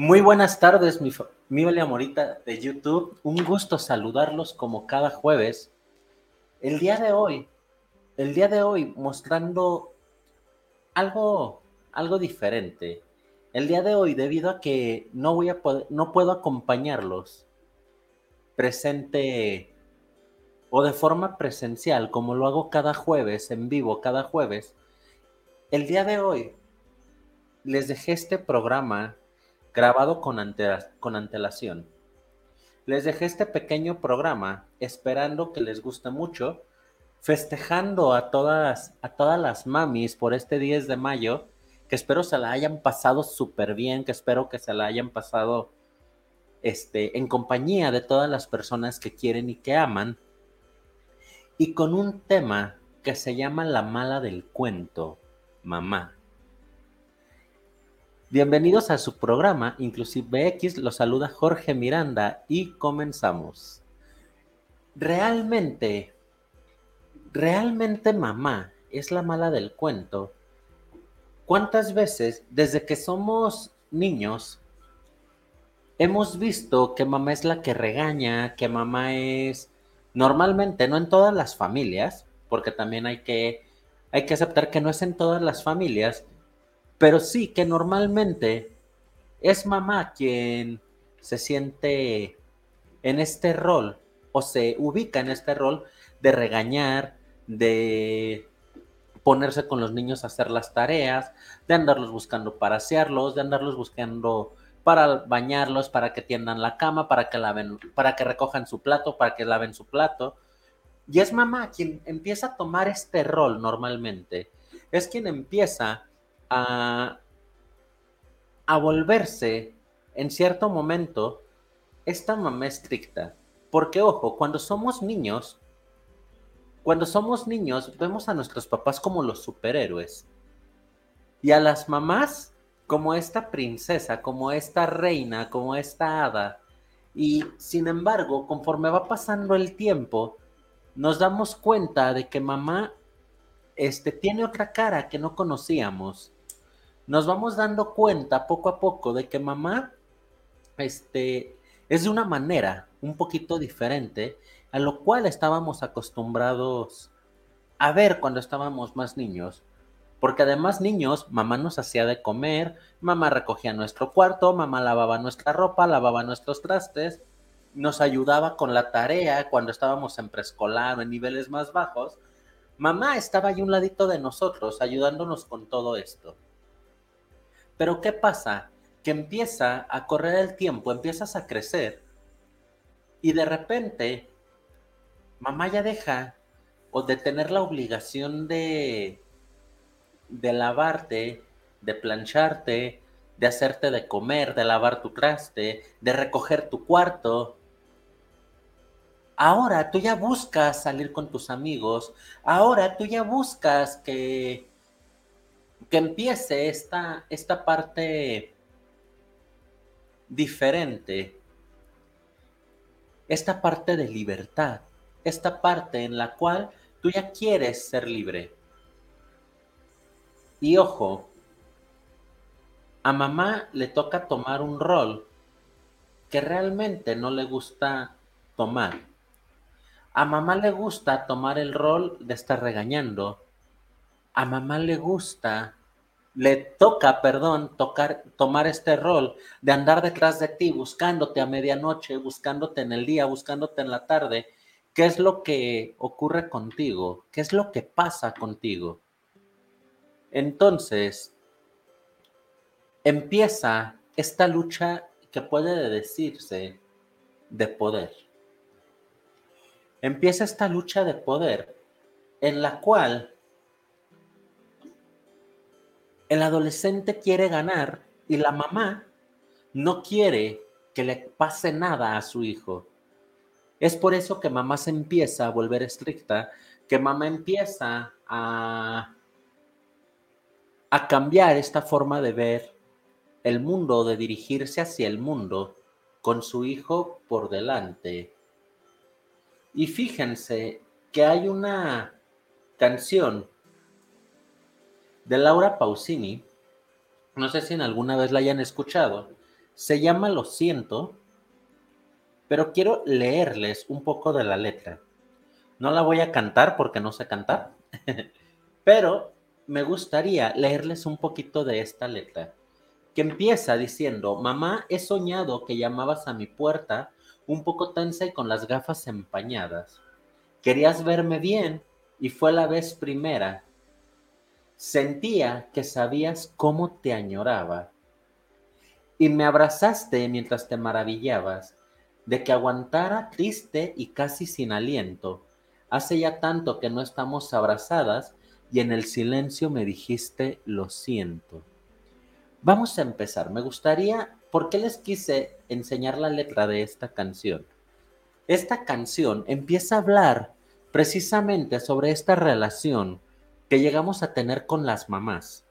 Muy buenas tardes, mi, mi Morita de YouTube. Un gusto saludarlos como cada jueves. El día de hoy, el día de hoy mostrando algo, algo diferente. El día de hoy, debido a que no voy a poder, no puedo acompañarlos presente o de forma presencial, como lo hago cada jueves, en vivo cada jueves, el día de hoy les dejé este programa grabado con, antelación. Les dejé este pequeño programa esperando que les guste mucho, festejando a todas, a todas las mamis por este 10 de mayo, que espero se la hayan pasado súper bien, que espero que se la hayan pasado este, en compañía de todas las personas que quieren y que aman, y con un tema que se llama La mala del cuento, mamá. Bienvenidos a su programa, Inclusive X, lo saluda Jorge Miranda y comenzamos. Realmente, realmente mamá es la mala del cuento. ¿Cuántas veces desde que somos niños hemos visto que mamá es la que regaña, que mamá es normalmente, no en todas las familias, porque también hay que, hay que aceptar que no es en todas las familias, pero sí que normalmente es mamá quien se siente en este rol o se ubica en este rol de regañar, de ponerse con los niños a hacer las tareas, de andarlos buscando para asearlos, de andarlos buscando para bañarlos, para que tiendan la cama, para que laven, para que recojan su plato, para que laven su plato. Y es mamá quien empieza a tomar este rol normalmente. Es quien empieza a, volverse en cierto momento esta mamá estricta. Porque ojo, cuando somos niños, cuando somos niños vemos a nuestros papás como los superhéroes. Y a las mamás como esta princesa, como esta reina, como esta hada. Y sin embargo, conforme va pasando el tiempo, nos damos cuenta de que mamá este, tiene otra cara que no conocíamos nos vamos dando cuenta poco a poco de que mamá este, es de una manera un poquito diferente a lo cual estábamos acostumbrados a ver cuando estábamos más niños. Porque además niños, mamá nos hacía de comer, mamá recogía nuestro cuarto, mamá lavaba nuestra ropa, lavaba nuestros trastes, nos ayudaba con la tarea cuando estábamos en preescolar o en niveles más bajos. Mamá estaba ahí un ladito de nosotros, ayudándonos con todo esto. Pero ¿qué pasa? Que empieza a correr el tiempo, empiezas a crecer y de repente mamá ya deja o de tener la obligación de, de lavarte, de plancharte, de hacerte de comer, de lavar tu traste, de recoger tu cuarto. Ahora tú ya buscas salir con tus amigos, ahora tú ya buscas que que empiece esta, esta parte diferente, esta parte de libertad, esta parte en la cual tú ya quieres ser libre. Y ojo, a mamá le toca tomar un rol que realmente no le gusta tomar. A mamá le gusta tomar el rol de estar regañando. A mamá le gusta le toca, perdón, tocar, tomar este rol de andar detrás de ti, buscándote a medianoche, buscándote en el día, buscándote en la tarde. ¿Qué es lo que ocurre contigo? ¿Qué es lo que pasa contigo? Entonces, empieza esta lucha que puede decirse de poder. Empieza esta lucha de poder en la cual el adolescente quiere ganar y la mamá no quiere que le pase nada a su hijo. Es por eso que mamá se empieza a volver estricta, que mamá empieza a, a cambiar esta forma de ver el mundo, de dirigirse hacia el mundo con su hijo por delante. Y fíjense que hay una canción de Laura Pausini, no sé si en alguna vez la hayan escuchado, Se llama Lo siento, pero quiero leerles un poco de la letra. No la voy a cantar porque no sé cantar, pero me gustaría leerles un poquito de esta letra, que empieza diciendo, mamá, he soñado que llamabas a mi puerta un poco tensa y con las gafas empañadas. Querías verme bien y fue la vez primera. Sentía que sabías cómo te añoraba. Y me abrazaste mientras te maravillabas de que aguantara triste y casi sin aliento. Hace ya tanto que no estamos abrazadas y en el silencio me dijiste lo siento. Vamos a empezar. Me gustaría, ¿por qué les quise enseñar la letra de esta canción? Esta canción empieza a hablar precisamente sobre esta relación que llegamos a tener con las mamás.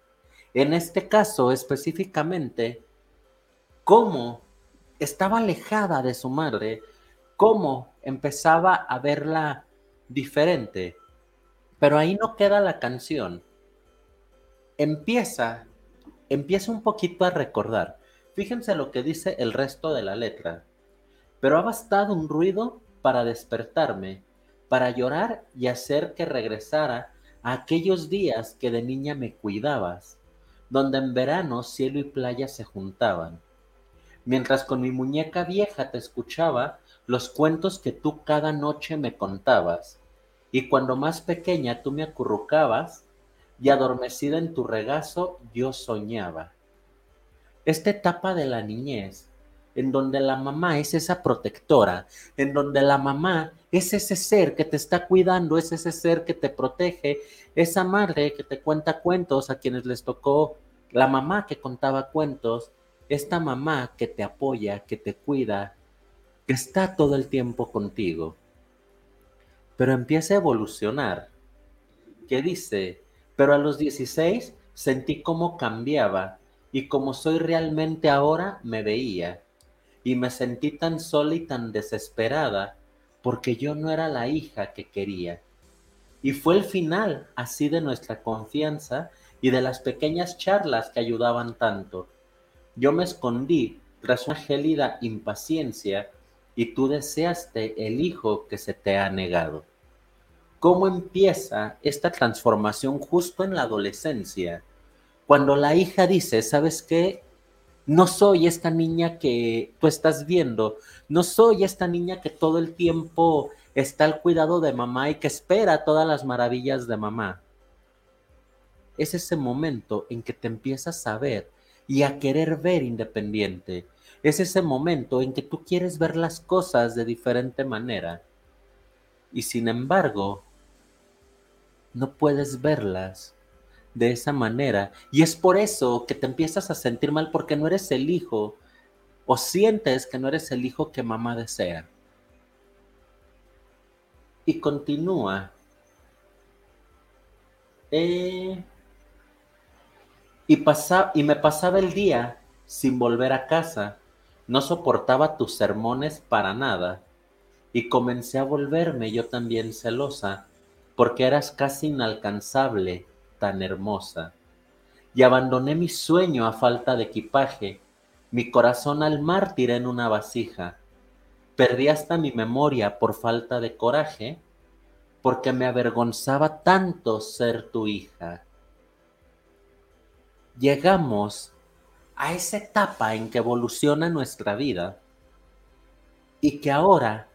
En este caso específicamente, cómo estaba alejada de su madre, cómo empezaba a verla diferente. Pero ahí no queda la canción. Empieza, empieza un poquito a recordar. Fíjense lo que dice el resto de la letra. Pero ha bastado un ruido para despertarme para llorar y hacer que regresara aquellos días que de niña me cuidabas, donde en verano cielo y playa se juntaban. Mientras con mi muñeca vieja te escuchaba los cuentos que tú cada noche me contabas, y cuando más pequeña tú me acurrucabas, y adormecida en tu regazo yo soñaba. Esta etapa de la niñez en donde la mamá es esa protectora, en donde la mamá es ese ser que te está cuidando, es ese ser que te protege, esa madre que te cuenta cuentos a quienes les tocó la mamá que contaba cuentos, esta mamá que te apoya, que te cuida, que está todo el tiempo contigo. Pero empieza a evolucionar. ¿Qué dice? Pero a los 16 sentí cómo cambiaba y como soy realmente ahora me veía y me sentí tan sola y tan desesperada porque yo no era la hija que quería. Y fue el final así de nuestra confianza y de las pequeñas charlas que ayudaban tanto. Yo me escondí tras una gélida impaciencia y tú deseaste el hijo que se te ha negado. ¿Cómo empieza esta transformación justo en la adolescencia? Cuando la hija dice, ¿sabes qué? No soy esta niña que tú estás viendo. No soy esta niña que todo el tiempo está al cuidado de mamá y que espera todas las maravillas de mamá. Es ese momento en que te empiezas a ver y a querer ver independiente. Es ese momento en que tú quieres ver las cosas de diferente manera. Y sin embargo, no puedes verlas de esa manera. Y es por eso que te empiezas a sentir mal porque no eres el hijo o sientes que no eres el hijo que mamá desea. Y continúa. Eh, y, y me pasaba el día sin volver a casa. No soportaba tus sermones para nada. Y comencé a volverme yo también celosa, porque eras casi inalcanzable tan hermosa. Y abandoné mi sueño a falta de equipaje, mi corazón al mar tiré en una vasija. Perdí hasta mi memoria por falta de coraje, porque me avergonzaba tanto ser tu hija. Llegamos a esa etapa en que evoluciona nuestra vida y que ahora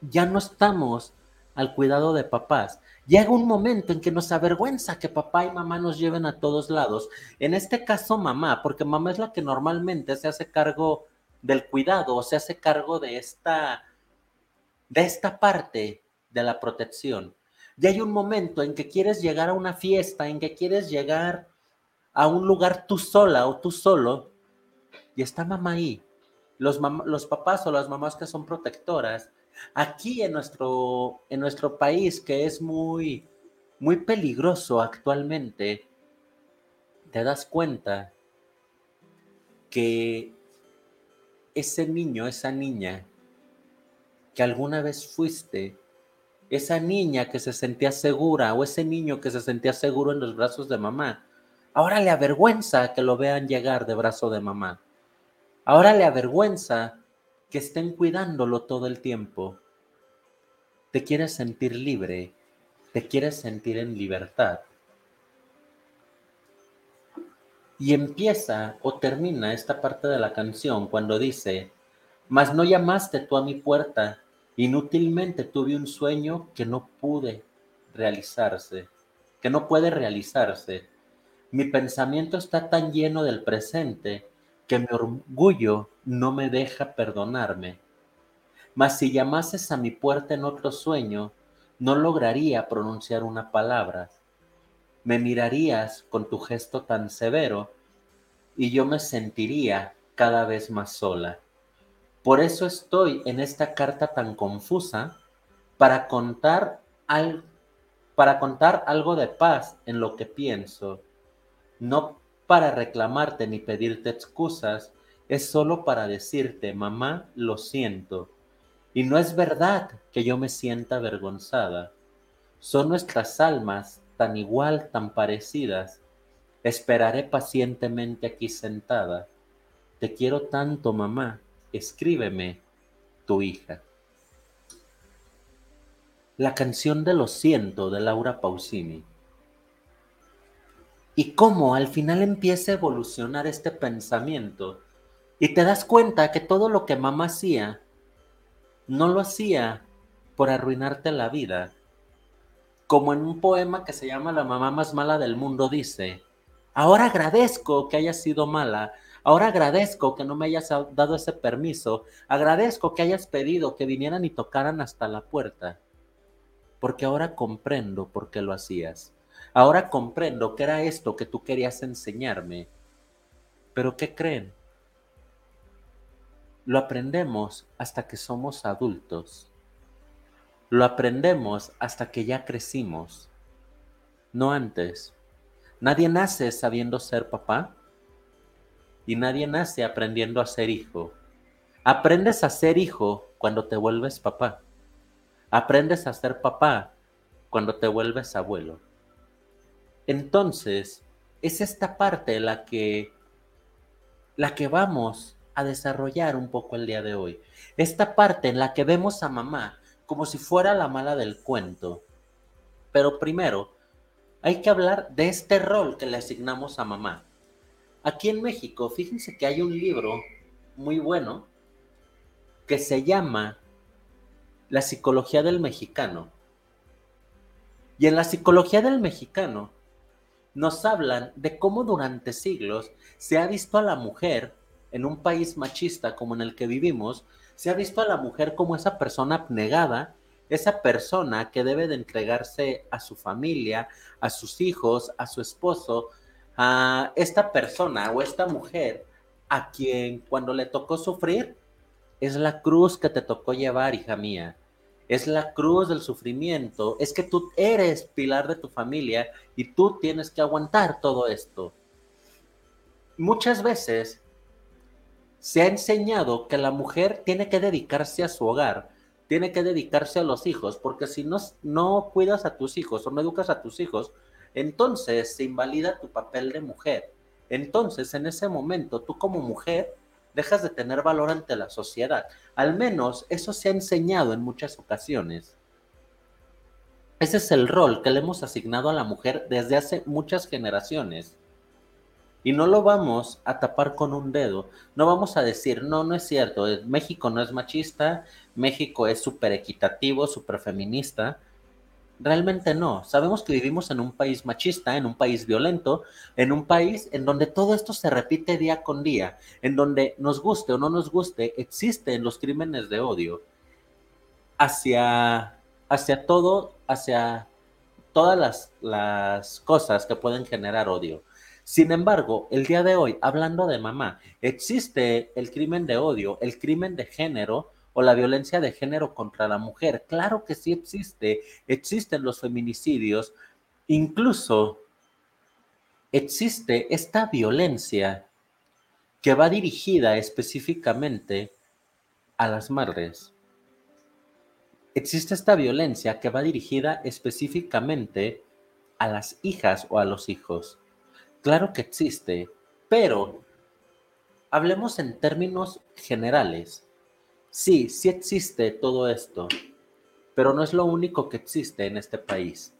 ya no estamos al cuidado de papás, Llega un momento en que nos avergüenza que papá y mamá nos lleven a todos lados. En este caso, mamá, porque mamá es la que normalmente se hace cargo del cuidado o se hace cargo de esta, de esta parte de la protección. Y hay un momento en que quieres llegar a una fiesta, en que quieres llegar a un lugar tú sola o tú solo, y está mamá ahí. Los, los papás o las mamás que son protectoras Aquí en nuestro, en nuestro país, que es muy, muy peligroso actualmente, te das cuenta que ese niño, esa niña que alguna vez fuiste, esa niña que se sentía segura o ese niño que se sentía seguro en los brazos de mamá, ahora le avergüenza que lo vean llegar de brazo de mamá. Ahora le avergüenza que estén cuidándolo todo el tiempo. Te quieres sentir libre, te quieres sentir en libertad. Y empieza o termina esta parte de la canción cuando dice, mas no llamaste tú a mi puerta, inútilmente tuve un sueño que no pude realizarse, que no puede realizarse. Mi pensamiento está tan lleno del presente que mi orgullo no me deja perdonarme. Mas si llamases a mi puerta en otro sueño, no lograría pronunciar una palabra. Me mirarías con tu gesto tan severo y yo me sentiría cada vez más sola. Por eso estoy en esta carta tan confusa para contar, para contar algo de paz en lo que pienso, no para reclamarte ni pedirte excusas, es solo para decirte, mamá, lo siento. Y no es verdad que yo me sienta avergonzada. Son nuestras almas tan igual, tan parecidas. Esperaré pacientemente aquí sentada. Te quiero tanto, mamá, escríbeme, tu hija. La canción de Lo siento de Laura Pausini. Y cómo al final empieza a evolucionar este pensamiento y te das cuenta que todo lo que mamá hacía no lo hacía por arruinarte la vida. Como en un poema que se llama La mamá más mala del mundo dice, ahora agradezco que hayas sido mala Ahora agradezco que no me hayas dado ese permiso. Agradezco que hayas pedido que vinieran y tocaran hasta la puerta. Porque ahora comprendo por qué lo hacías. Ahora comprendo que era esto que tú querías enseñarme. Pero ¿qué creen? Lo aprendemos hasta que somos adultos. Lo aprendemos hasta que ya crecimos. No antes. Nadie nace sabiendo ser papá y nadie nace aprendiendo a ser hijo. Aprendes a ser hijo cuando te vuelves papá. Aprendes a ser papá cuando te vuelves abuelo. Entonces, es esta parte la que la que vamos a desarrollar un poco el día de hoy. Esta parte en la que vemos a mamá como si fuera la mala del cuento. Pero primero, hay que hablar de este rol que le asignamos a mamá. Aquí en México, fíjense que hay un libro muy bueno que se llama La psicología del mexicano. Y en la psicología del mexicano nos hablan de cómo durante siglos se ha visto a la mujer en un país machista como en el que vivimos, se ha visto a la mujer como esa persona abnegada, esa persona que debe de entregarse a su familia, a sus hijos, a su esposo, a esta persona o esta mujer a quien cuando le tocó sufrir es la cruz que te tocó llevar, hija mía. Es la cruz del sufrimiento. Es que tú eres pilar de tu familia y tú tienes que aguantar todo esto. Muchas veces se ha enseñado que la mujer tiene que dedicarse a su hogar, tiene que dedicarse a los hijos, porque si no, no cuidas a tus hijos o no educas a tus hijos, entonces se invalida tu papel de mujer. Entonces, en ese momento, tú como mujer dejas de tener valor ante la sociedad. Al menos eso se ha enseñado en muchas ocasiones. Ese es el rol que le hemos asignado a la mujer desde hace muchas generaciones. Y no lo vamos a tapar con un dedo. No vamos a decir, no, no es cierto, México no es machista, México es súper equitativo, súper feminista. Realmente no. Sabemos que vivimos en un país machista, en un país violento, en un país en donde todo esto se repite día con día, en donde nos guste o no nos guste, existen los crímenes de odio hacia, hacia todo, hacia todas las, las cosas que pueden generar odio. Sin embargo, el día de hoy, hablando de mamá, existe el crimen de odio, el crimen de género, o la violencia de género contra la mujer. Claro que sí existe, existen los feminicidios, incluso existe esta violencia que va dirigida específicamente a las madres. Existe esta violencia que va dirigida específicamente a las hijas o a los hijos. Claro que existe, pero hablemos en términos generales. Sí, sí existe todo esto, pero no es lo único que existe en este país.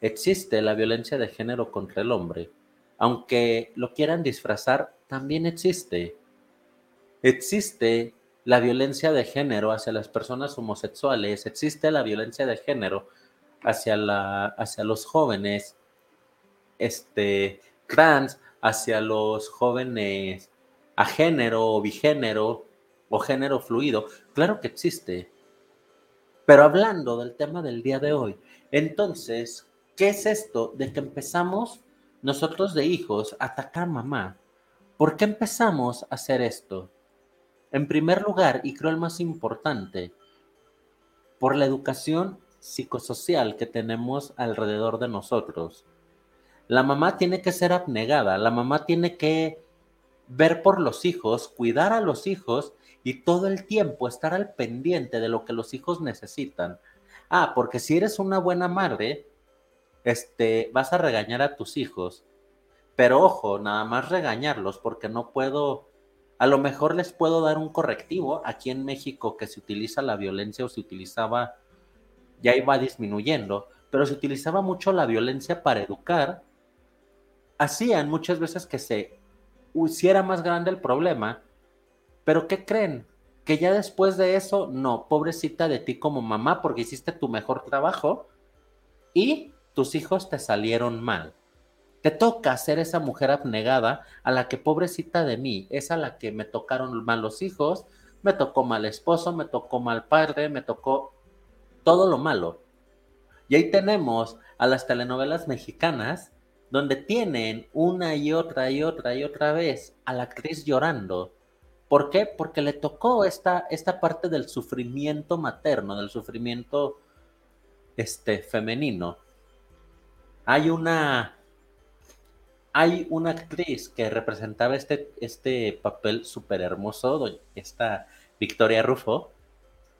Existe la violencia de género contra el hombre. Aunque lo quieran disfrazar, también existe. Existe la violencia de género hacia las personas homosexuales, existe la violencia de género hacia, la, hacia los jóvenes este, trans, hacia los jóvenes a género o bigénero o género fluido. Claro que existe. Pero hablando del tema del día de hoy, entonces, ¿qué es esto de que empezamos nosotros de hijos a atacar a mamá? ¿Por qué empezamos a hacer esto? En primer lugar, y creo el más importante, por la educación psicosocial que tenemos alrededor de nosotros. La mamá tiene que ser abnegada, la mamá tiene que ver por los hijos, cuidar a los hijos y todo el tiempo estar al pendiente de lo que los hijos necesitan. Ah, porque si eres una buena madre, este, vas a regañar a tus hijos. Pero ojo, nada más regañarlos porque no puedo a lo mejor les puedo dar un correctivo. Aquí en México que se utiliza la violencia o se utilizaba, ya iba disminuyendo, pero se utilizaba mucho la violencia para educar. Hacían muchas veces que se hiciera más grande el problema, pero ¿qué creen? Que ya después de eso, no, pobrecita de ti como mamá porque hiciste tu mejor trabajo y tus hijos te salieron mal. Te toca ser esa mujer abnegada a la que pobrecita de mí, es a la que me tocaron mal los hijos, me tocó mal esposo, me tocó mal padre, me tocó todo lo malo. Y ahí tenemos a las telenovelas mexicanas donde tienen una y otra y otra y otra vez a la actriz llorando. ¿Por qué? Porque le tocó esta, esta parte del sufrimiento materno, del sufrimiento este, femenino. Hay una hay una actriz que representaba este, este papel súper hermoso, esta Victoria Rufo.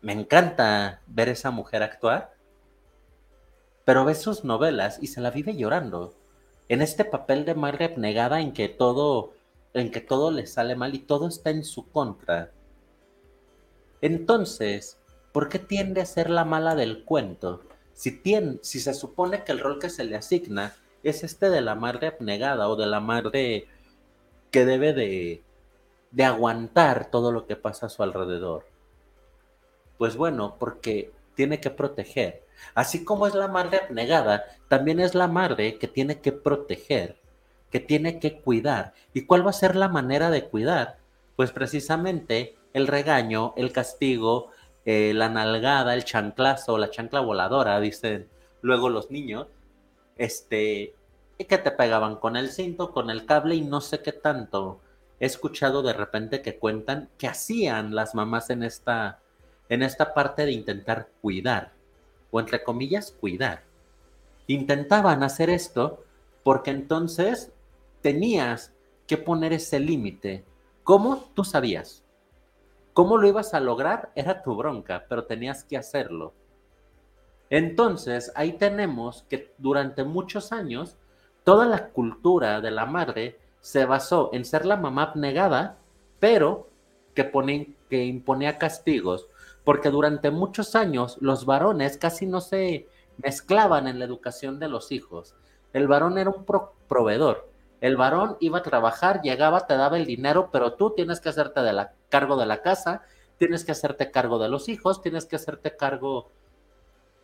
Me encanta ver esa mujer actuar, pero ve sus novelas y se la vive llorando. En este papel de madre abnegada en que todo, en que todo le sale mal y todo está en su contra. Entonces, ¿por qué tiende a ser la mala del cuento? Si, se supone que el rol que se le asigna es este de la madre abnegada o de la madre que debe de, de aguantar todo lo que pasa a su alrededor. Pues bueno, porque tiene que proteger. Así como es la madre abnegada, también es la madre que tiene que proteger, que tiene que cuidar. ¿Y cuál va a ser la manera de cuidar? Pues precisamente el regaño, el castigo, eh, la nalgada, el chanclazo, la chancla voladora, dicen luego los niños, este, y que te pegaban con el cinto, con el cable y no sé qué tanto. He escuchado de repente que cuentan que hacían las mamás en esta, en esta parte de intentar cuidar, o entre comillas, cuidar. Intentaban hacer esto porque entonces tenías que poner ese límite. ¿Cómo? Tú sabías. ¿Cómo lo ibas a lograr? Era tu bronca, pero tenías que hacerlo. Entonces, ahí tenemos que durante muchos años, toda la cultura de la madre se basó en ser la mamá abnegada, pero que, que imponía castigos, porque durante muchos años los varones casi no se mezclaban en la educación de los hijos. El varón era un proveedor. El varón iba a trabajar, llegaba, te daba el dinero, pero tú tienes que hacerte de la, cargo de la casa, tienes que hacerte cargo de los hijos, tienes que hacerte cargo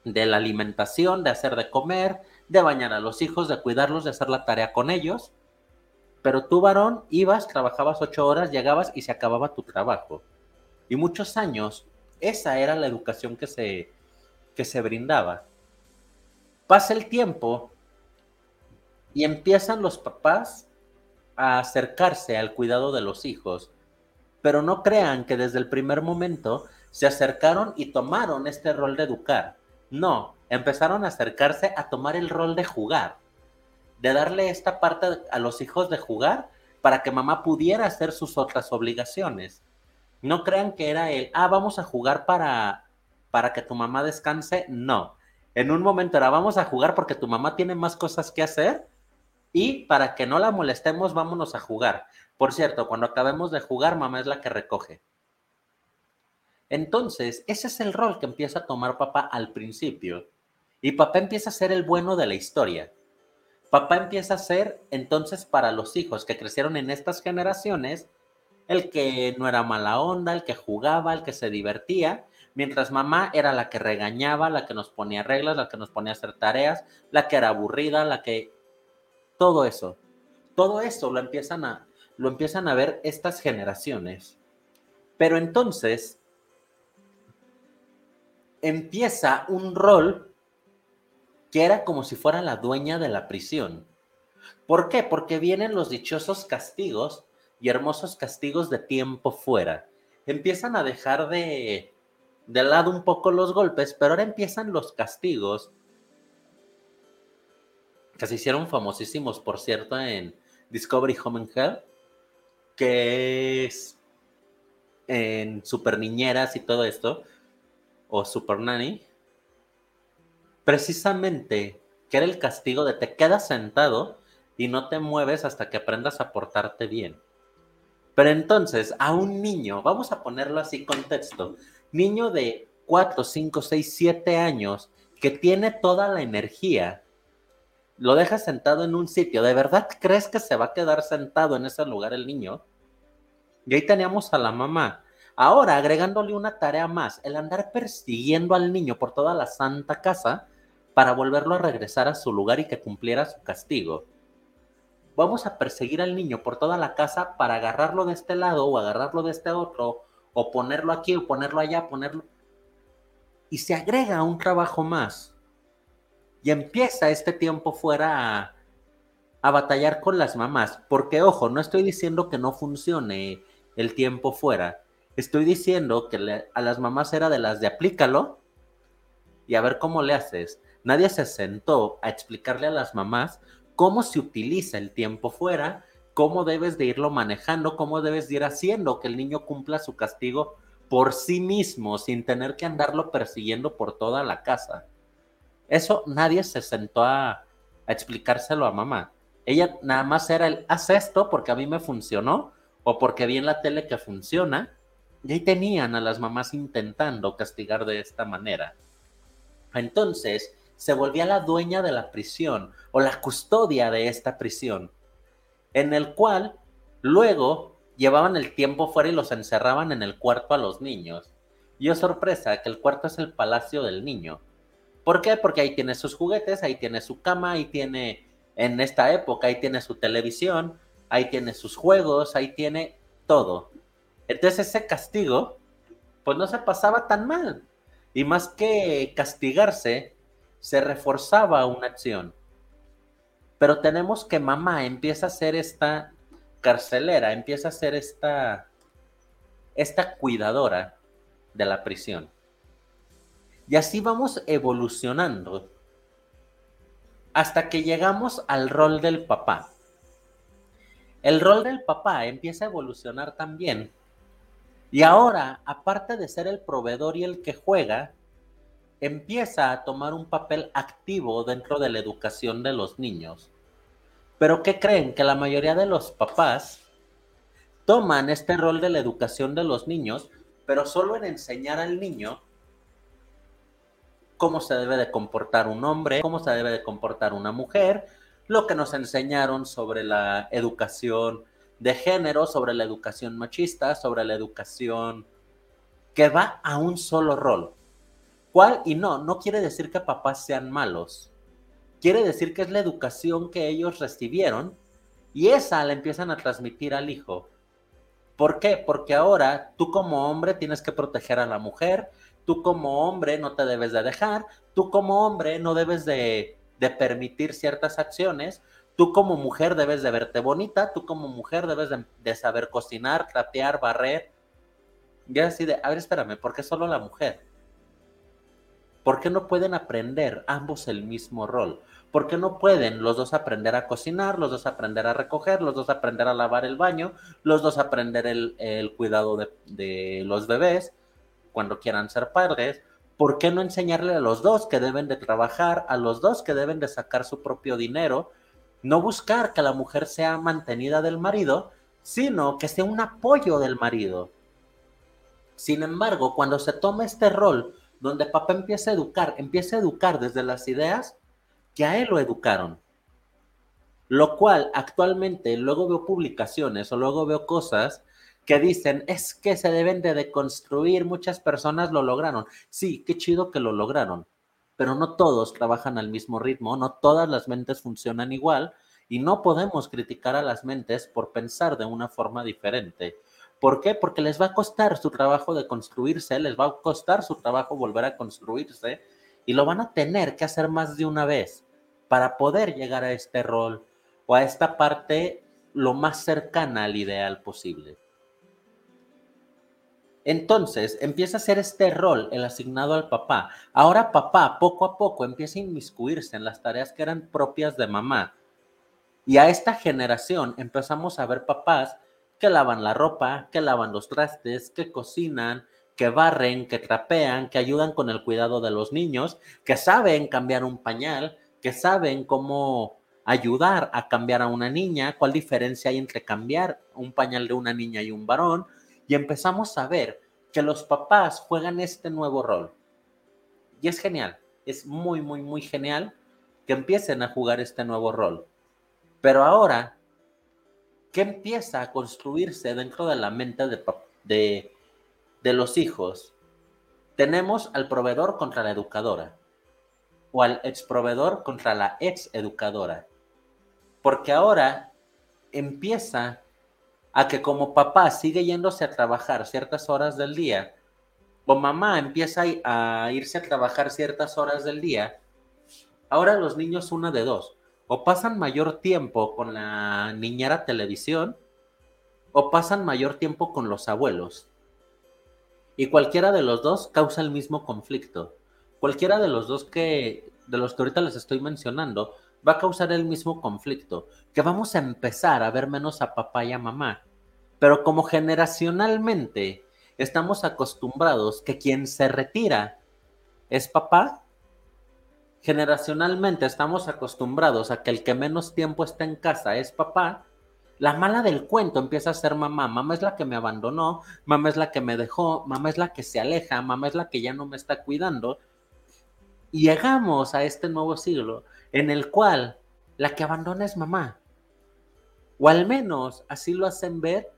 de la alimentación, de hacer de comer, de bañar a los hijos, de cuidarlos, de hacer la tarea con ellos. Pero tú, varón, ibas, trabajabas ocho horas, llegabas y se acababa tu trabajo. Y muchos años, esa era la educación que se, que se brindaba. Pasa el tiempo y empiezan los papás a acercarse al cuidado de los hijos. Pero no crean que desde el primer momento se acercaron y tomaron este rol de educar no, empezaron a acercarse a tomar el rol de jugar, de darle esta parte a los hijos de jugar para que mamá pudiera hacer sus otras obligaciones. No crean que era el, ah, vamos a jugar para, para que tu mamá descanse. No. En un momento era, vamos a jugar porque tu mamá tiene más cosas que hacer y para que no la molestemos, vámonos a jugar. Por cierto, cuando acabemos de jugar, mamá es la que recoge. Entonces, ese es el rol que empieza a tomar papá al principio. Y papá empieza a ser el bueno de la historia. Papá empieza a ser entonces para los hijos que crecieron en estas generaciones, el que no era mala onda, el que jugaba, el que se divertía, mientras mamá era la que regañaba, la que nos ponía reglas, la que nos ponía a hacer tareas, la que era aburrida, la que... Todo eso. Todo eso lo empiezan a, lo empiezan a ver estas generaciones. Pero entonces empieza un rol que era como si fuera la dueña de la prisión. ¿Por qué? Porque vienen los dichosos castigos y hermosos castigos de tiempo fuera. Empiezan a dejar de, de lado un poco los golpes, pero ahora empiezan los castigos que se hicieron famosísimos, por cierto, en Discovery Home and Health, que es en Super Niñeras y todo esto, o Super Nanny, precisamente que era el castigo de te quedas sentado y no te mueves hasta que aprendas a portarte bien. Pero entonces, a un niño, vamos a ponerlo así contexto, niño de 4, 5, 6, 7 años que tiene toda la energía, lo dejas sentado en un sitio, ¿de verdad crees que se va a quedar sentado en ese lugar el niño? Y ahí teníamos a la mamá. Ahora, agregándole una tarea más, el andar persiguiendo al niño por toda la santa casa para volverlo a regresar a su lugar y que cumpliera su castigo. Vamos a perseguir al niño por toda la casa para agarrarlo de este lado o agarrarlo de este otro, o ponerlo aquí o ponerlo allá, ponerlo... Y se agrega un trabajo más. Y empieza este tiempo fuera a, batallar con las mamás. Porque, ojo, no estoy diciendo que no funcione el tiempo fuera. Estoy diciendo que a las mamás era de las de aplícalo y a ver cómo le haces. Nadie se sentó a explicarle a las mamás cómo se utiliza el tiempo fuera, cómo debes de irlo manejando, cómo debes de ir haciendo que el niño cumpla su castigo por sí mismo, sin tener que andarlo persiguiendo por toda la casa. Eso nadie se sentó a, explicárselo a mamá. Ella nada más era el, haz esto porque a mí me funcionó, o porque vi en la tele que funciona, y ahí tenían a las mamás intentando castigar de esta manera. Entonces se volvía la dueña de la prisión o la custodia de esta prisión, en el cual luego llevaban el tiempo fuera y los encerraban en el cuarto a los niños. Y es sorpresa que el cuarto es el palacio del niño. ¿Por qué? Porque ahí tiene sus juguetes, ahí tiene su cama, ahí tiene, en esta época, ahí tiene su televisión, ahí tiene sus juegos, ahí tiene todo. Entonces ese castigo, pues no se pasaba tan mal. Y más que castigarse, se reforzaba una acción. Pero tenemos que mamá empieza a ser esta carcelera, empieza a ser esta, esta cuidadora de la prisión. Y así vamos evolucionando hasta que llegamos al rol del papá. El rol del papá empieza a evolucionar también. Y ahora, aparte de ser el proveedor y el que juega, empieza a tomar un papel activo dentro de la educación de los niños. Pero ¿qué creen? Que la mayoría de los papás toman este rol de la educación de los niños, pero solo en enseñar al niño cómo se debe de comportar un hombre, cómo se debe de comportar una mujer, lo que nos enseñaron sobre la educación de género, sobre la educación machista, sobre la educación que va a un solo rol. ¿Cuál? Y no, no quiere decir que papás sean malos. Quiere decir que es la educación que ellos recibieron y esa la empiezan a transmitir al hijo. ¿Por qué? Porque ahora tú como hombre tienes que proteger a la mujer, tú como hombre no te debes de dejar, tú como hombre no debes de permitir ciertas acciones. Tú como mujer debes de verte bonita, tú como mujer debes de, saber cocinar, trapear, barrer. Y así de, a ver, espérame, ¿por qué solo la mujer? ¿Por qué no pueden aprender ambos el mismo rol? ¿Por qué no pueden los dos aprender a cocinar, los dos aprender a recoger, los dos aprender a lavar el baño, los dos aprender el, cuidado de los bebés cuando quieran ser padres? ¿por qué no enseñarle a los dos que deben de trabajar, a los dos que deben de sacar su propio dinero? No buscar que la mujer sea mantenida del marido, sino que sea un apoyo del marido. Sin embargo, cuando se toma este rol donde papá empieza a educar, empieza a educar desde las ideas que a él lo educaron. Lo cual actualmente luego veo publicaciones o luego veo cosas que dicen es que se deben de deconstruir, muchas personas lo lograron. Sí, qué chido que lo lograron, pero no todos trabajan al mismo ritmo, no todas las mentes funcionan igual y no podemos criticar a las mentes por pensar de una forma diferente. ¿Por qué? Porque les va a costar su trabajo de construirse, les va a costar su trabajo volver a construirse y lo van a tener que hacer más de una vez para poder llegar a este rol o a esta parte lo más cercana al ideal posible. Entonces empieza a ser este rol el asignado al papá. Ahora papá poco a poco empieza a inmiscuirse en las tareas que eran propias de mamá. Y a esta generación empezamos a ver papás que lavan la ropa, que lavan los trastes, que cocinan, que barren, que trapean, que ayudan con el cuidado de los niños, que saben cambiar un pañal, que saben cómo ayudar a cambiar a una niña, cuál diferencia hay entre cambiar un pañal de una niña y un varón, y empezamos a ver que los papás juegan este nuevo rol. Y es genial, es muy, muy, muy genial que empiecen a jugar este nuevo rol. Pero ahora, ¿qué empieza a construirse dentro de la mente de, de, de los hijos? Tenemos al proveedor contra la educadora o al ex proveedor contra la ex educadora. Porque ahora empieza a que como papá sigue yéndose a trabajar ciertas horas del día, o mamá empieza a irse a trabajar ciertas horas del día, ahora los niños una de dos, o pasan mayor tiempo con la niñera televisión, o pasan mayor tiempo con los abuelos. Y cualquiera de los dos causa el mismo conflicto. Cualquiera de los dos que, de los que ahorita les estoy mencionando, va a causar el mismo conflicto, que vamos a empezar a ver menos a papá y a mamá. Pero como generacionalmente estamos acostumbrados que quien se retira es papá, generacionalmente estamos acostumbrados a que el que menos tiempo está en casa es papá, la mala del cuento empieza a ser mamá. Mamá es la que me abandonó, mamá es la que me dejó, mamá es la que se aleja, mamá es la que ya no me está cuidando. Y llegamos a este nuevo siglo en el cual la que abandona es mamá. O al menos así lo hacen ver,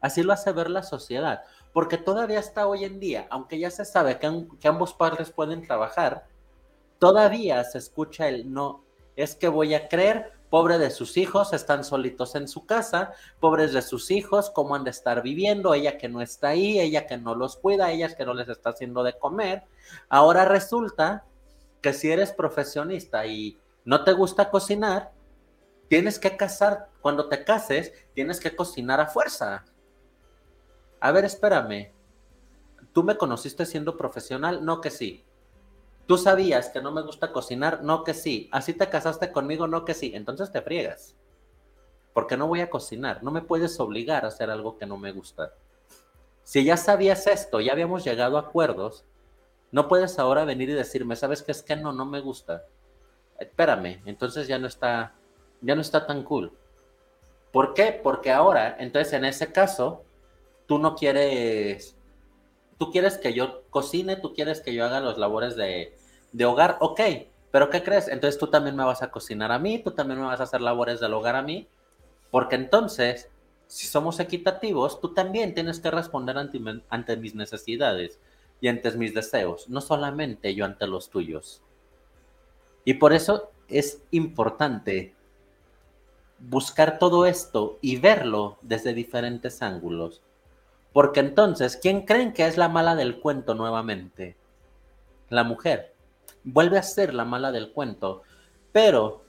así lo hace ver la sociedad. Porque todavía está hoy en día, aunque ya se sabe que, que ambos padres pueden trabajar, todavía se escucha el no, es que voy a creer, pobre de sus hijos, están solitos en su casa, pobres de sus hijos, cómo han de estar viviendo, ella que no está ahí, ella que no los cuida, ella que no les está haciendo de comer. Ahora resulta que si eres profesionista y no te gusta cocinar, tienes que casar, cuando te cases, tienes que cocinar a fuerza. A ver, espérame. ¿Tú me conociste siendo profesional? No que sí. ¿Tú sabías que no me gusta cocinar? No que sí. ¿Así te casaste conmigo? No que sí. Entonces te friegas. Porque no voy a cocinar. No me puedes obligar a hacer algo que no me gusta. Si ya sabías esto, ya habíamos llegado a acuerdos, no puedes ahora venir y decirme, ¿sabes qué es que no, no me gusta? Espérame, entonces ya no está, ya no está tan cool. ¿Por qué? Porque ahora, entonces en ese caso, tú no quieres, tú quieres que yo cocine, tú quieres que yo haga los labores de, de hogar, ok, pero ¿qué crees? Entonces tú también me vas a cocinar a mí, tú también me vas a hacer labores del hogar a mí, porque entonces, si somos equitativos, tú también tienes que responder ante, ante mis necesidades y ante mis deseos, no solamente yo ante los tuyos. Y por eso es importante buscar todo esto y verlo desde diferentes ángulos. Porque entonces, ¿quién creen que es la mala del cuento nuevamente? La mujer. Vuelve a ser la mala del cuento. Pero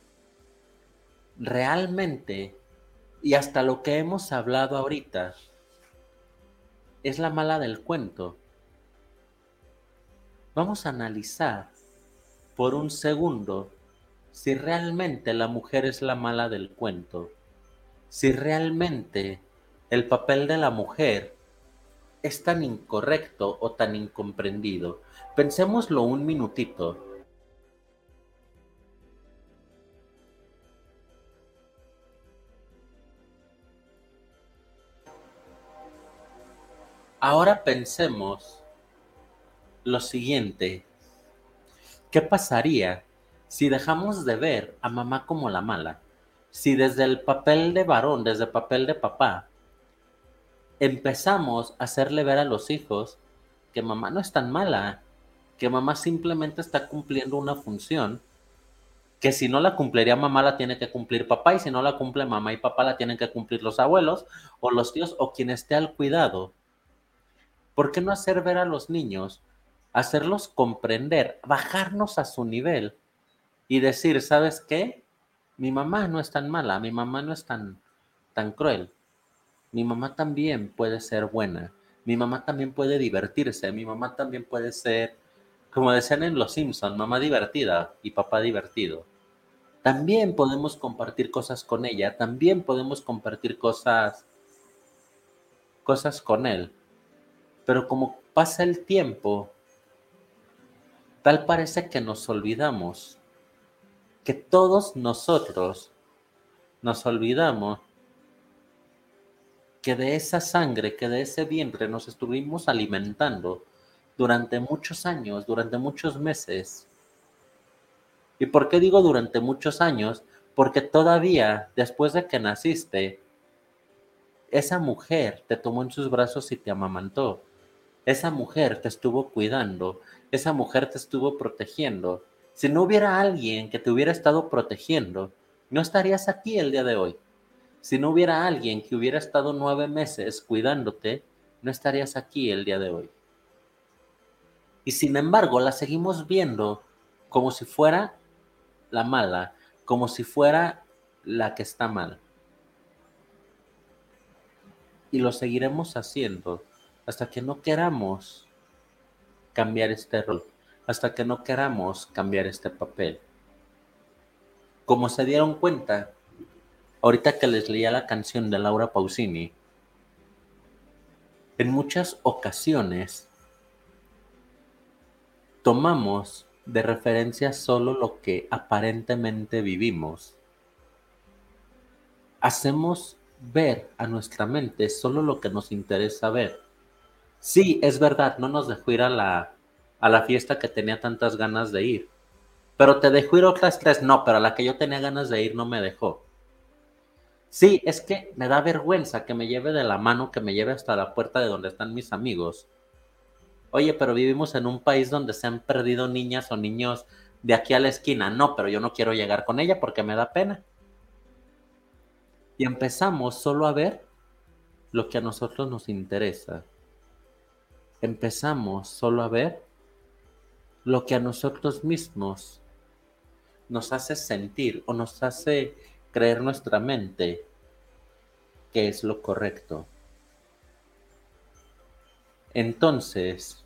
realmente, y hasta lo que hemos hablado ahorita, es la mala del cuento. Vamos a analizar por un segundo si realmente la mujer es la mala del cuento, si realmente el papel de la mujer es tan incorrecto o tan incomprendido. Pensémoslo un minutito. Ahora pensemos lo siguiente. ¿Qué pasaría si dejamos de ver a mamá como la mala? Si desde el papel de varón, desde el papel de papá, empezamos a hacerle ver a los hijos que mamá no es tan mala, que mamá simplemente está cumpliendo una función que si no la cumpliría mamá la tiene que cumplir papá y si no la cumple mamá y papá la tienen que cumplir los abuelos o los tíos o quien esté al cuidado. ¿Por qué no hacer ver a los niños, hacerlos comprender, bajarnos a su nivel y decir, ¿sabes qué? Mi mamá no es tan mala, mi mamá no es tan, tan cruel. Mi mamá también puede ser buena, mi mamá también puede divertirse, mi mamá también puede ser, como decían en Los Simpson, mamá divertida y papá divertido también podemos compartir cosas con ella, también podemos compartir cosas, cosas con él. Pero como pasa el tiempo, tal parece que nos olvidamos, que todos nosotros nos olvidamos que de esa sangre, que de ese vientre nos estuvimos alimentando durante muchos años, durante muchos meses ¿Y por qué digo durante muchos años? Porque todavía, después de que naciste, esa mujer te tomó en sus brazos y te amamantó. Esa mujer te estuvo cuidando. Esa mujer te estuvo protegiendo. Si no hubiera alguien que te hubiera estado protegiendo, no estarías aquí el día de hoy. Si no hubiera alguien que hubiera estado nueve meses cuidándote, no estarías aquí el día de hoy. Y sin embargo, la seguimos viendo como si fuera la mala como si fuera la que está mal. Y lo seguiremos haciendo hasta que no queramos cambiar este rol, hasta que no queramos cambiar este papel. Como se dieron cuenta, ahorita que les leía la canción de Laura Pausini, en muchas ocasiones tomamos de referencia solo lo que aparentemente vivimos. Hacemos ver a nuestra mente solo lo que nos interesa ver. Sí, es verdad, no nos dejó ir a la, a la fiesta que tenía tantas ganas de ir. Pero te dejó ir otras tres, no, pero a la que yo tenía ganas de ir no me dejó. Sí, es que me da vergüenza que me lleve de la mano, que me lleve hasta la puerta de donde están mis amigos oye, pero vivimos en un país donde se han perdido niñas o niños de aquí a la esquina. No, pero yo no quiero llegar con ella porque me da pena. Y empezamos solo a ver lo que a nosotros nos interesa. Empezamos solo a ver lo que a nosotros mismos nos hace sentir o nos hace creer nuestra mente que es lo correcto. Entonces,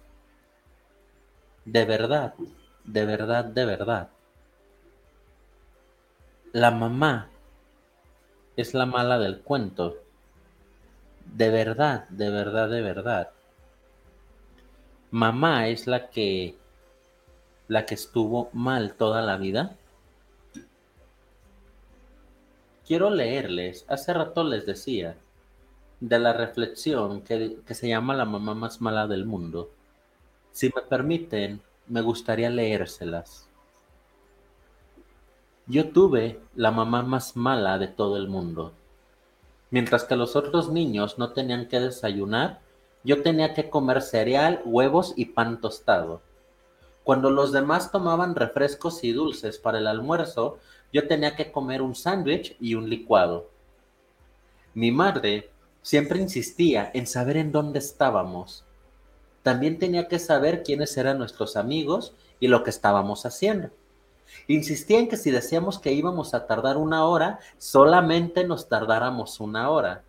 de verdad, de verdad, de verdad. La mamá es la mala del cuento. De verdad, de verdad, de verdad. Mamá es la que la que estuvo mal toda la vida. Quiero leerles, hace rato les decía, de la reflexión que, que se llama La mamá más mala del mundo si me permiten, me gustaría leérselas. Yo tuve la mamá más mala de todo el mundo. Mientras que los otros niños no tenían que desayunar, yo tenía que comer cereal, huevos y pan tostado. Cuando los demás tomaban refrescos y dulces para el almuerzo, yo tenía que comer un sándwich y un licuado. Mi madre siempre insistía en saber en dónde estábamos también tenía que saber quiénes eran nuestros amigos y lo que estábamos haciendo. Insistía en que si decíamos que íbamos a tardar una hora, solamente nos tardáramos una hora.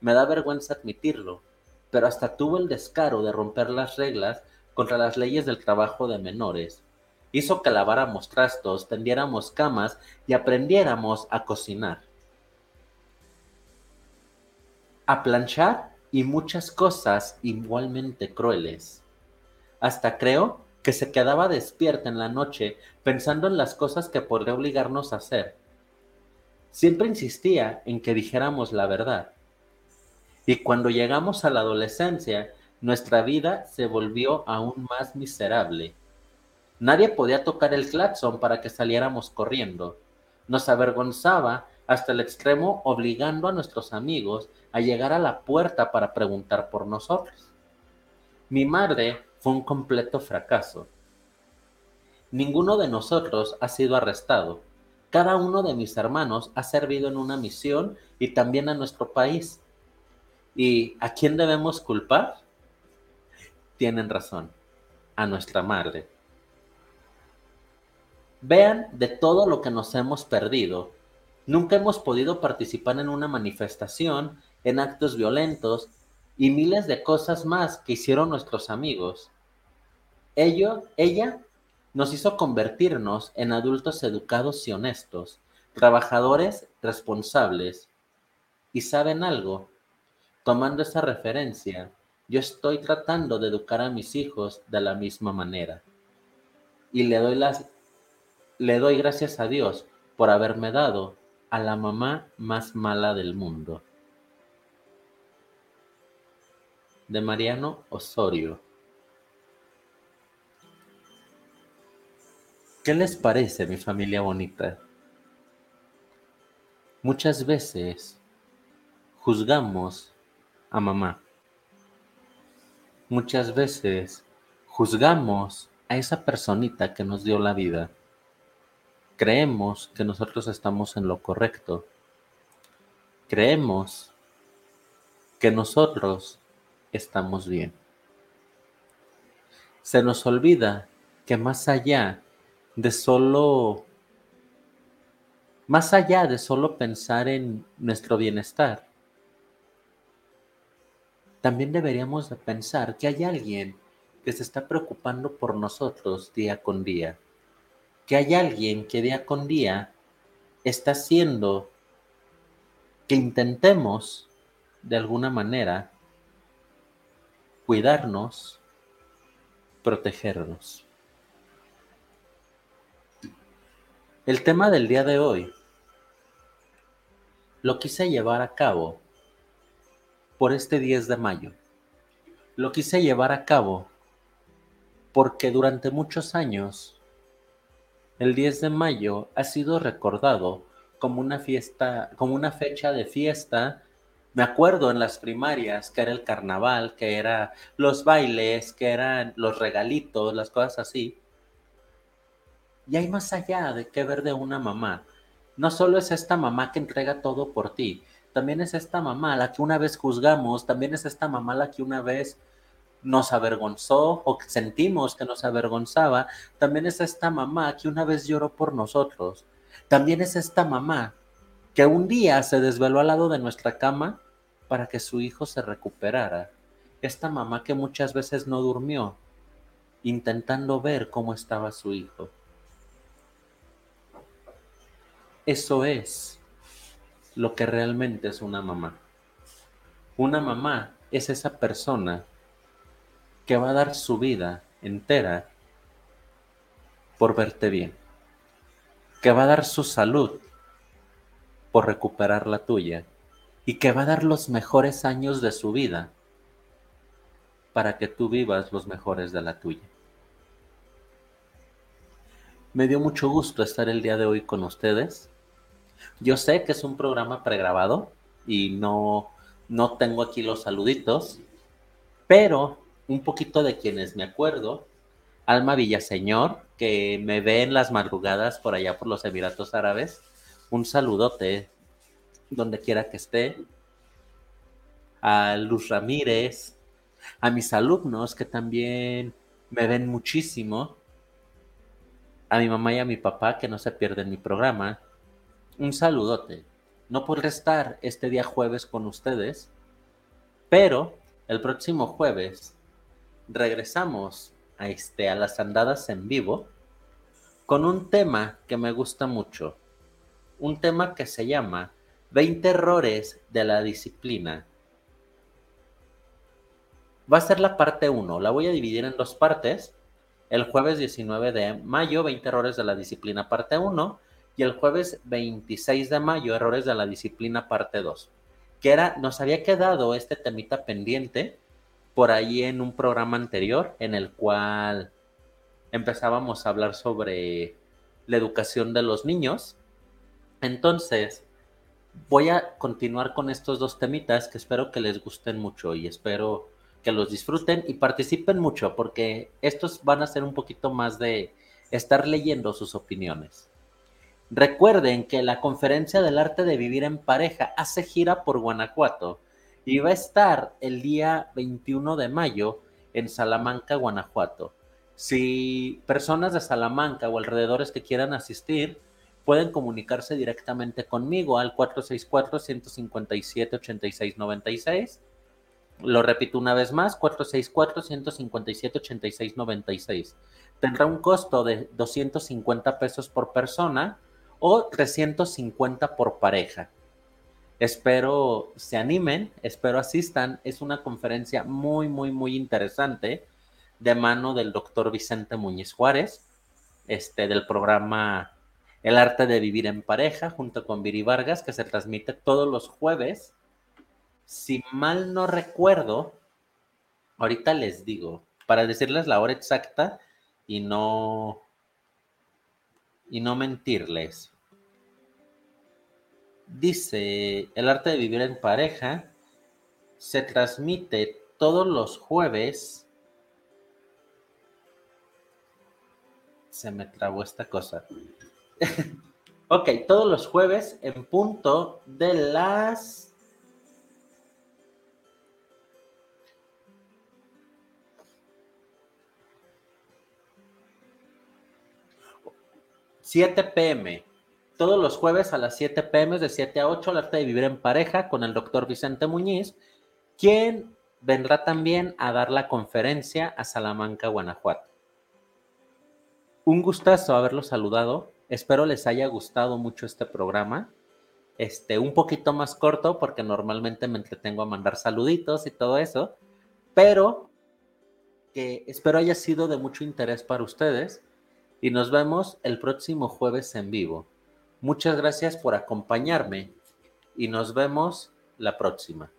Me da vergüenza admitirlo, pero hasta tuvo el descaro de romper las reglas contra las leyes del trabajo de menores. Hizo que laváramos trastos, tendiéramos camas y aprendiéramos a cocinar. A planchar y muchas cosas igualmente crueles. Hasta creo que se quedaba despierta en la noche pensando en las cosas que podría obligarnos a hacer. Siempre insistía en que dijéramos la verdad. Y cuando llegamos a la adolescencia, nuestra vida se volvió aún más miserable. Nadie podía tocar el claxon para que saliéramos corriendo. Nos avergonzaba hasta el extremo obligando a nuestros amigos a llegar a la puerta para preguntar por nosotros. Mi madre fue un completo fracaso. Ninguno de nosotros ha sido arrestado. Cada uno de mis hermanos ha servido en una misión y también a nuestro país. ¿Y a quién debemos culpar? Tienen razón, a nuestra madre. Vean de todo lo que nos hemos perdido. Nunca hemos podido participar en una manifestación, en actos violentos y miles de cosas más que hicieron nuestros amigos. Ello, ella nos hizo convertirnos en adultos educados y honestos, trabajadores responsables. ¿Y saben algo? Tomando esa referencia, yo estoy tratando de educar a mis hijos de la misma manera. Y le doy, las, le doy gracias a Dios por haberme dado a la mamá más mala del mundo. De Mariano Osorio. ¿Qué les parece, mi familia bonita? Muchas veces juzgamos a mamá. Muchas veces juzgamos a esa personita que nos dio la vida. Creemos que nosotros estamos en lo correcto. Creemos que nosotros estamos bien. Se nos olvida que más allá de solo, más allá de solo pensar en nuestro bienestar, también deberíamos de pensar que hay alguien que se está preocupando por nosotros día con día, que hay alguien que día con día está haciendo que intentemos de alguna manera cuidarnos, protegernos. El tema del día de hoy lo quise llevar a cabo por este 10 de mayo. Lo quise llevar a cabo porque durante muchos años el 10 de mayo ha sido recordado como una fiesta, como una fecha de fiesta. Me acuerdo en las primarias que era el carnaval, que era los bailes, que eran los regalitos, las cosas así. Y hay más allá de qué ver de una mamá. No solo es esta mamá que entrega todo por ti, también es esta mamá la que una vez juzgamos, también es esta mamá la que una vez nos avergonzó o sentimos que nos avergonzaba, también es esta mamá que una vez lloró por nosotros, también es esta mamá que un día se desveló al lado de nuestra cama para que su hijo se recuperara, esta mamá que muchas veces no durmió, intentando ver cómo estaba su hijo. Eso es lo que realmente es una mamá. Una mamá es esa persona que va a dar su vida entera por verte bien, que va a dar su salud por recuperar la tuya y que va a dar los mejores años de su vida para que tú vivas los mejores de la tuya. Me dio mucho gusto estar el día de hoy con ustedes. Yo sé que es un programa pregrabado y no, no tengo aquí los saluditos, pero un poquito de quienes me acuerdo. Alma Villaseñor, que me ve en las madrugadas por allá por los Emiratos Árabes. Un saludote donde quiera que esté. A Luz Ramírez, a mis alumnos que también me ven muchísimo. A mi mamá y a mi papá que no se pierden mi programa un saludote. No podré estar este día jueves con ustedes, pero el próximo jueves regresamos a, este, a las andadas en vivo con un tema que me gusta mucho. Un tema que se llama 20 errores de la disciplina. Va a ser la parte 1. La voy a dividir en dos partes. El jueves 19 de mayo, 20 errores de la disciplina parte 1 y el jueves 26 de mayo, Errores de la Disciplina, parte 2. que era, nos había quedado este temita pendiente por ahí en un programa anterior en el cual empezábamos a hablar sobre la educación de los niños. Entonces, voy a continuar con estos dos temitas que espero que les gusten mucho y espero que los disfruten y participen mucho porque estos van a ser un poquito más de estar leyendo sus opiniones. Recuerden que la conferencia del arte de vivir en pareja hace gira por Guanajuato y va a estar el día 21 de mayo en Salamanca, Guanajuato. Si personas de Salamanca o alrededores que quieran asistir, pueden comunicarse directamente conmigo al 464-157-8696. Lo repito una vez más, 464-157-8696. Tendrá un costo de 250 pesos por persona o 350 por pareja. Espero se animen, espero asistan. Es una conferencia muy, muy, muy interesante de mano del doctor Vicente Muñiz Juárez, este, del programa El arte de vivir en pareja, junto con Viri Vargas, que se transmite todos los jueves. Si mal no recuerdo, ahorita les digo, para decirles la hora exacta y no y no mentirles. Dice, el arte de vivir en pareja se transmite todos los jueves. Se me trabó esta cosa. ok, todos los jueves en punto de las 7 pm. Todos los jueves a las 7 pm, de 7 a 8, el arte de vivir en pareja con el doctor Vicente Muñiz, quien vendrá también a dar la conferencia a Salamanca, Guanajuato. Un gustazo haberlos saludado. Espero les haya gustado mucho este programa. Este, un poquito más corto porque normalmente me entretengo a mandar saluditos y todo eso, pero que espero haya sido de mucho interés para ustedes y nos vemos el próximo jueves en vivo. Muchas gracias por acompañarme y nos vemos la próxima.